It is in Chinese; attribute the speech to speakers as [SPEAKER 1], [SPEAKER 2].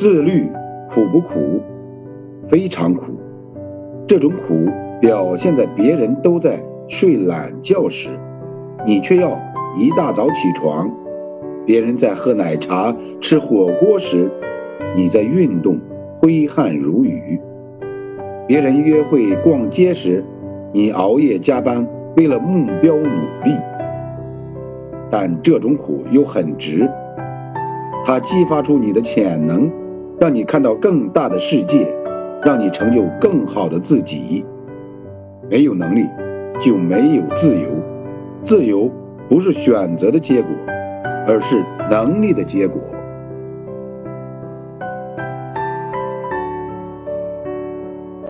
[SPEAKER 1] 自律苦不苦？非常苦。这种苦表现在别人都在睡懒觉时，你却要一大早起床；别人在喝奶茶、吃火锅时，你在运动，挥汗如雨；别人约会、逛街时，你熬夜加班，为了目标努力。但这种苦又很值，它激发出你的潜能，让你看到更大的世界，让你成就更好的自己。没有能力，就没有自由。自由不是选择的结果，而是能力的结果。